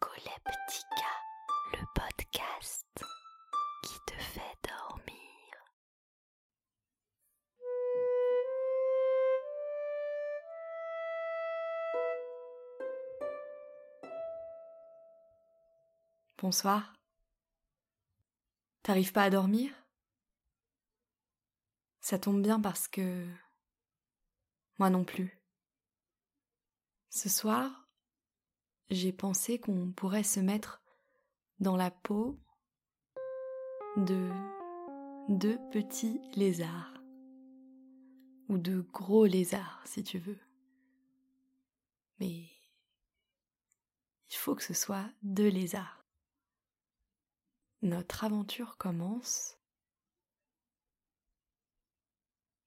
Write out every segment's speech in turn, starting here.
Narcoleptica, le podcast qui te fait dormir. Bonsoir. T'arrives pas à dormir? Ça tombe bien parce que... Moi non plus. Ce soir, j'ai pensé qu'on pourrait se mettre dans la peau de deux petits lézards. Ou de gros lézards, si tu veux. Mais il faut que ce soit deux lézards. Notre aventure commence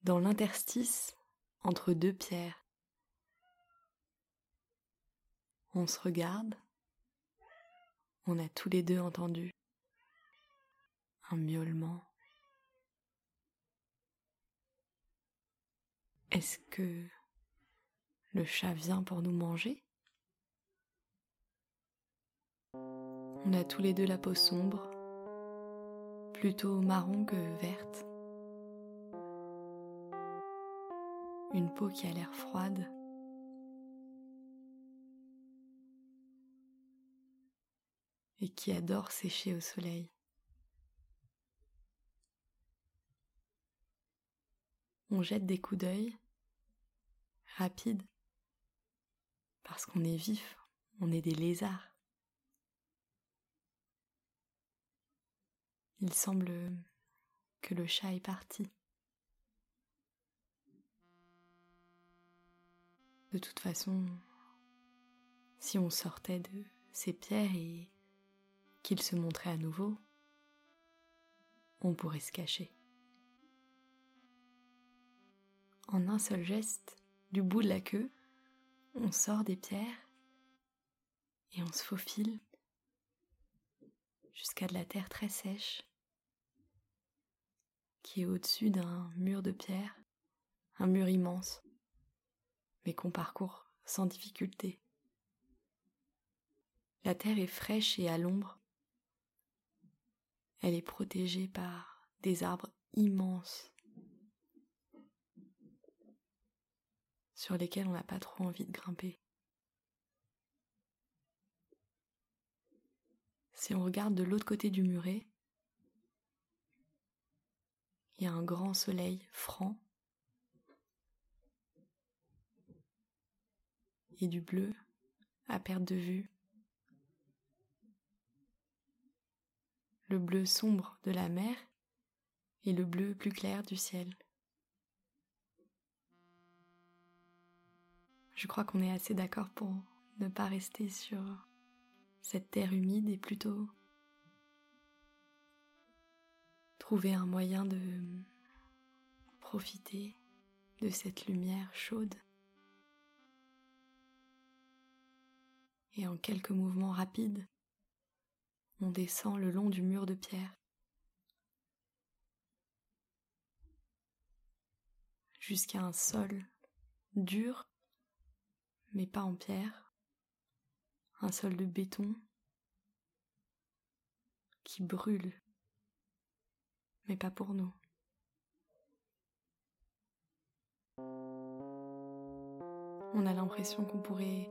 dans l'interstice entre deux pierres. On se regarde. On a tous les deux entendu un miaulement. Est-ce que le chat vient pour nous manger? On a tous les deux la peau sombre, plutôt marron que verte. Une peau qui a l'air froide. Et qui adore sécher au soleil. On jette des coups d'œil rapides parce qu'on est vif, on est des lézards. Il semble que le chat est parti. De toute façon, si on sortait de ces pierres et qu'il se montrait à nouveau, on pourrait se cacher. En un seul geste, du bout de la queue, on sort des pierres et on se faufile jusqu'à de la terre très sèche qui est au-dessus d'un mur de pierre, un mur immense, mais qu'on parcourt sans difficulté. La terre est fraîche et à l'ombre, elle est protégée par des arbres immenses sur lesquels on n'a pas trop envie de grimper. Si on regarde de l'autre côté du muret, il y a un grand soleil franc et du bleu à perte de vue le bleu sombre de la mer et le bleu plus clair du ciel. Je crois qu'on est assez d'accord pour ne pas rester sur cette terre humide et plutôt trouver un moyen de profiter de cette lumière chaude. Et en quelques mouvements rapides, on descend le long du mur de pierre. Jusqu'à un sol dur, mais pas en pierre, un sol de béton qui brûle, mais pas pour nous. On a l'impression qu'on pourrait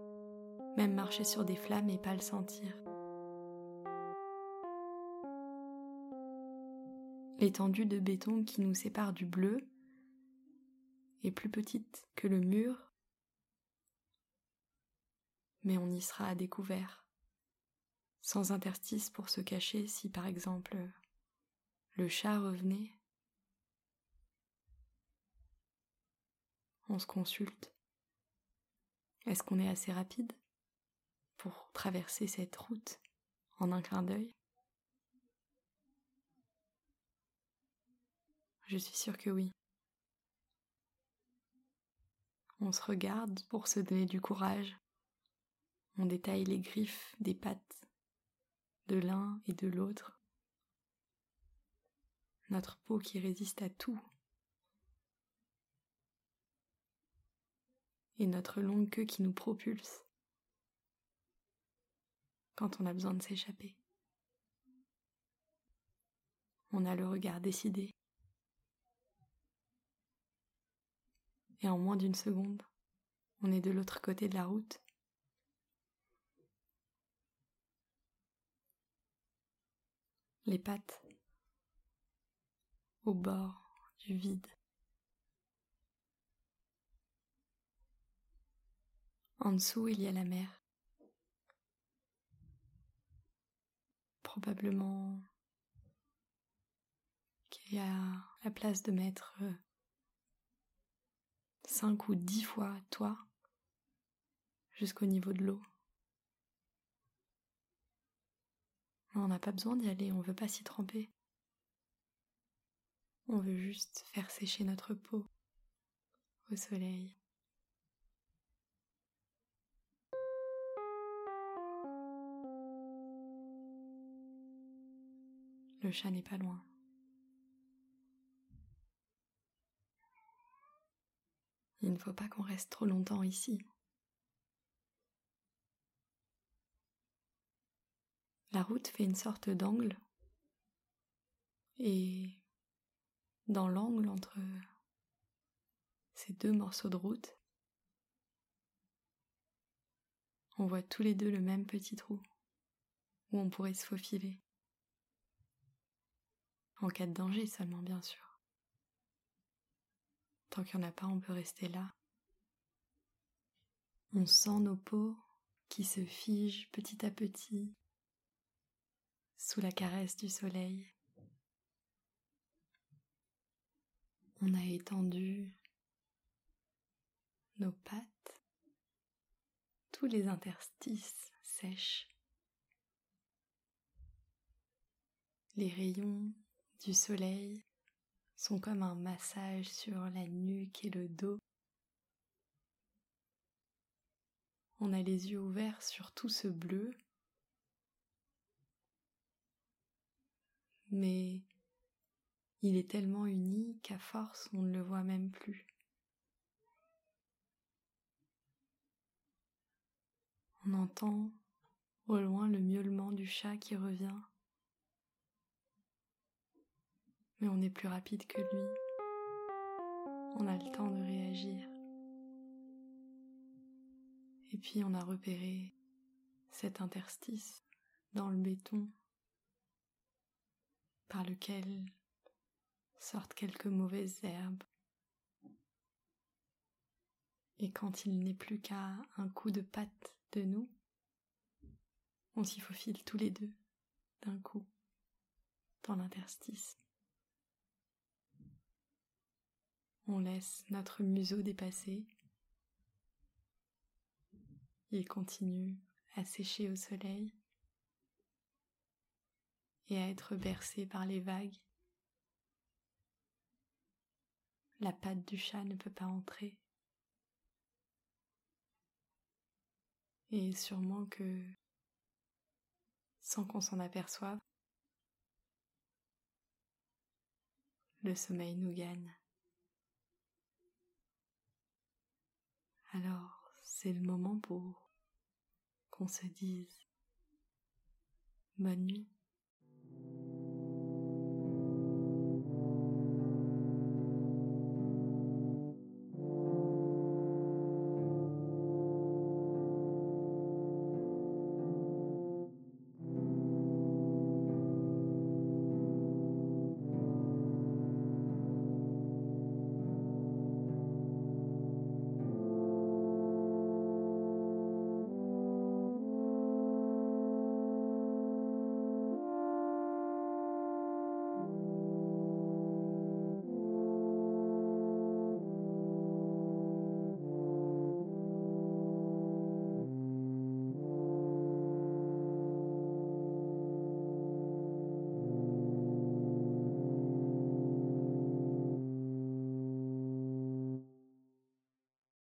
même marcher sur des flammes et pas le sentir. L'étendue de béton qui nous sépare du bleu est plus petite que le mur, mais on y sera à découvert, sans interstice pour se cacher si par exemple le chat revenait. On se consulte. Est-ce qu'on est assez rapide pour traverser cette route en un clin d'œil? Je suis sûre que oui. On se regarde pour se donner du courage. On détaille les griffes des pattes de l'un et de l'autre. Notre peau qui résiste à tout. Et notre longue queue qui nous propulse. quand on a besoin de s'échapper. On a le regard décidé. Et en moins d'une seconde, on est de l'autre côté de la route. Les pattes au bord du vide. En dessous, il y a la mer. Probablement qu'il y a la place de mettre euh, cinq ou dix fois toi jusqu'au niveau de l'eau. On n'a pas besoin d'y aller, on veut pas s'y tremper. On veut juste faire sécher notre peau au soleil. Le chat n'est pas loin. Il ne faut pas qu'on reste trop longtemps ici. La route fait une sorte d'angle et dans l'angle entre ces deux morceaux de route, on voit tous les deux le même petit trou où on pourrait se faufiler. En cas de danger seulement, bien sûr. Tant qu'il n'y en a pas, on peut rester là. On sent nos peaux qui se figent petit à petit sous la caresse du soleil. On a étendu nos pattes, tous les interstices sèches. Les rayons du soleil sont comme un massage sur la nuque et le dos. On a les yeux ouverts sur tout ce bleu, mais il est tellement uni qu'à force on ne le voit même plus. On entend au loin le miaulement du chat qui revient mais on est plus rapide que lui. On a le temps de réagir. Et puis on a repéré cet interstice dans le béton par lequel sortent quelques mauvaises herbes. Et quand il n'est plus qu'à un coup de patte de nous, on s'y faufile tous les deux d'un coup dans l'interstice. On laisse notre museau dépasser. Il continue à sécher au soleil et à être bercé par les vagues. La patte du chat ne peut pas entrer. Et sûrement que, sans qu'on s'en aperçoive, le sommeil nous gagne. Alors c'est le moment pour qu'on se dise bonne nuit.